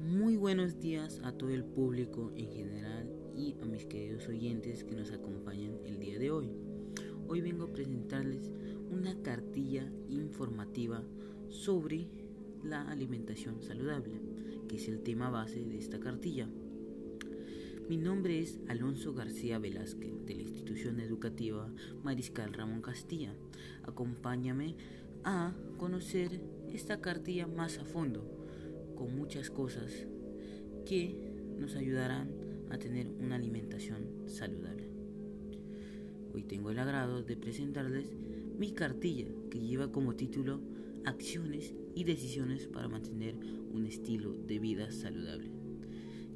Muy buenos días a todo el público en general y a mis queridos oyentes que nos acompañan el día de hoy. Hoy vengo a presentarles una cartilla informativa sobre la alimentación saludable, que es el tema base de esta cartilla. Mi nombre es Alonso García Velázquez de la institución educativa Mariscal Ramón Castilla. Acompáñame a conocer esta cartilla más a fondo, con muchas cosas que nos ayudarán a tener una alimentación saludable. Hoy tengo el agrado de presentarles mi cartilla que lleva como título Acciones y decisiones para mantener un estilo de vida saludable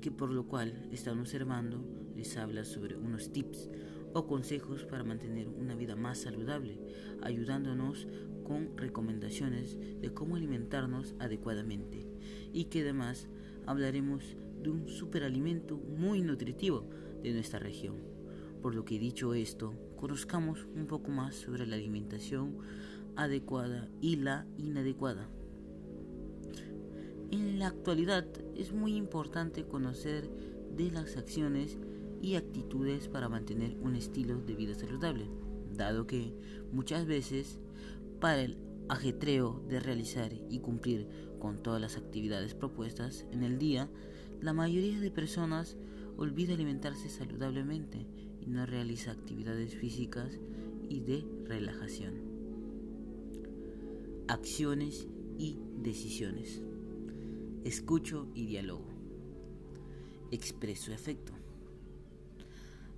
que por lo cual están observando les habla sobre unos tips o consejos para mantener una vida más saludable, ayudándonos con recomendaciones de cómo alimentarnos adecuadamente y que además hablaremos de un superalimento muy nutritivo de nuestra región. Por lo que dicho esto, conozcamos un poco más sobre la alimentación adecuada y la inadecuada. En la actualidad es muy importante conocer de las acciones y actitudes para mantener un estilo de vida saludable, dado que muchas veces para el ajetreo de realizar y cumplir con todas las actividades propuestas en el día, la mayoría de personas olvida alimentarse saludablemente y no realiza actividades físicas y de relajación. Acciones y decisiones. Escucho y dialogo. Expreso efecto.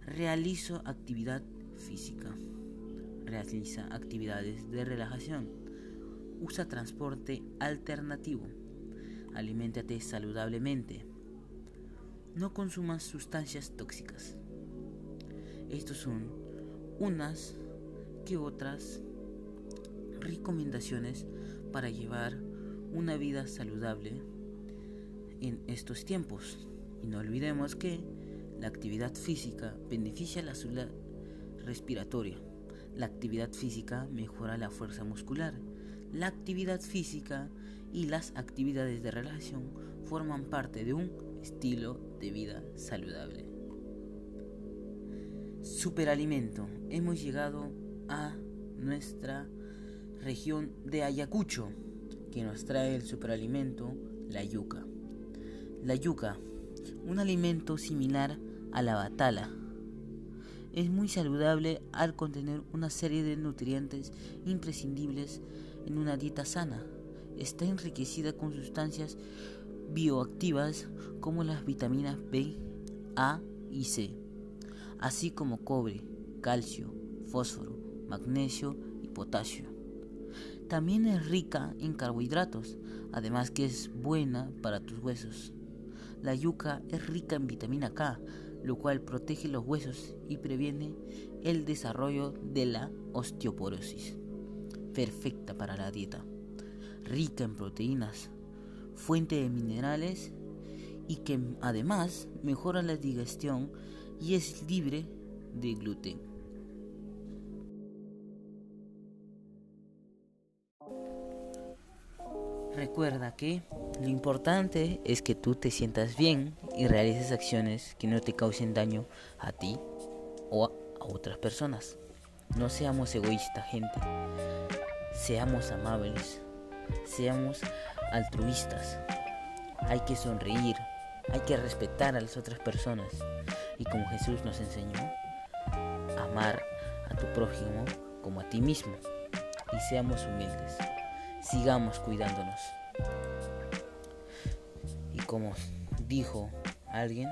Realizo actividad física. Realiza actividades de relajación. Usa transporte alternativo. Aliméntate saludablemente. No consumas sustancias tóxicas. Estos son unas que otras recomendaciones para llevar una vida saludable en estos tiempos. Y no olvidemos que la actividad física beneficia la salud respiratoria. La actividad física mejora la fuerza muscular. La actividad física y las actividades de relajación forman parte de un estilo de vida saludable. Superalimento. Hemos llegado a nuestra región de Ayacucho, que nos trae el superalimento, la yuca. La yuca, un alimento similar a la batala, es muy saludable al contener una serie de nutrientes imprescindibles en una dieta sana. Está enriquecida con sustancias bioactivas como las vitaminas B, A y C, así como cobre, calcio, fósforo, magnesio y potasio. También es rica en carbohidratos, además que es buena para tus huesos. La yuca es rica en vitamina K, lo cual protege los huesos y previene el desarrollo de la osteoporosis. Perfecta para la dieta. Rica en proteínas, fuente de minerales y que además mejora la digestión y es libre de gluten. Recuerda que lo importante es que tú te sientas bien y realices acciones que no te causen daño a ti o a otras personas. No seamos egoístas, gente. Seamos amables. Seamos altruistas. Hay que sonreír. Hay que respetar a las otras personas. Y como Jesús nos enseñó, amar a tu prójimo como a ti mismo. Y seamos humildes sigamos cuidándonos. Como dijo alguien,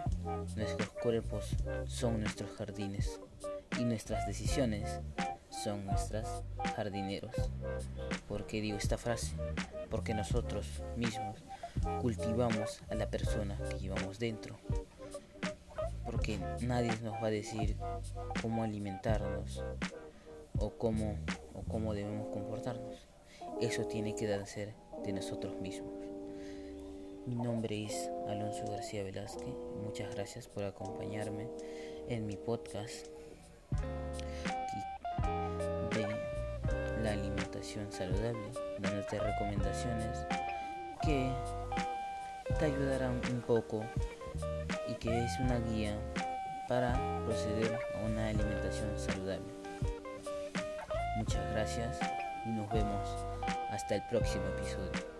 nuestros cuerpos son nuestros jardines y nuestras decisiones son nuestros jardineros. ¿Por qué digo esta frase? Porque nosotros mismos cultivamos a la persona que llevamos dentro. Porque nadie nos va a decir cómo alimentarnos o cómo, o cómo debemos comportarnos. Eso tiene que ser de nosotros mismos. Mi nombre es Alonso García Velázquez. Muchas gracias por acompañarme en mi podcast de la alimentación saludable, dándote recomendaciones que te ayudará un poco y que es una guía para proceder a una alimentación saludable. Muchas gracias y nos vemos hasta el próximo episodio.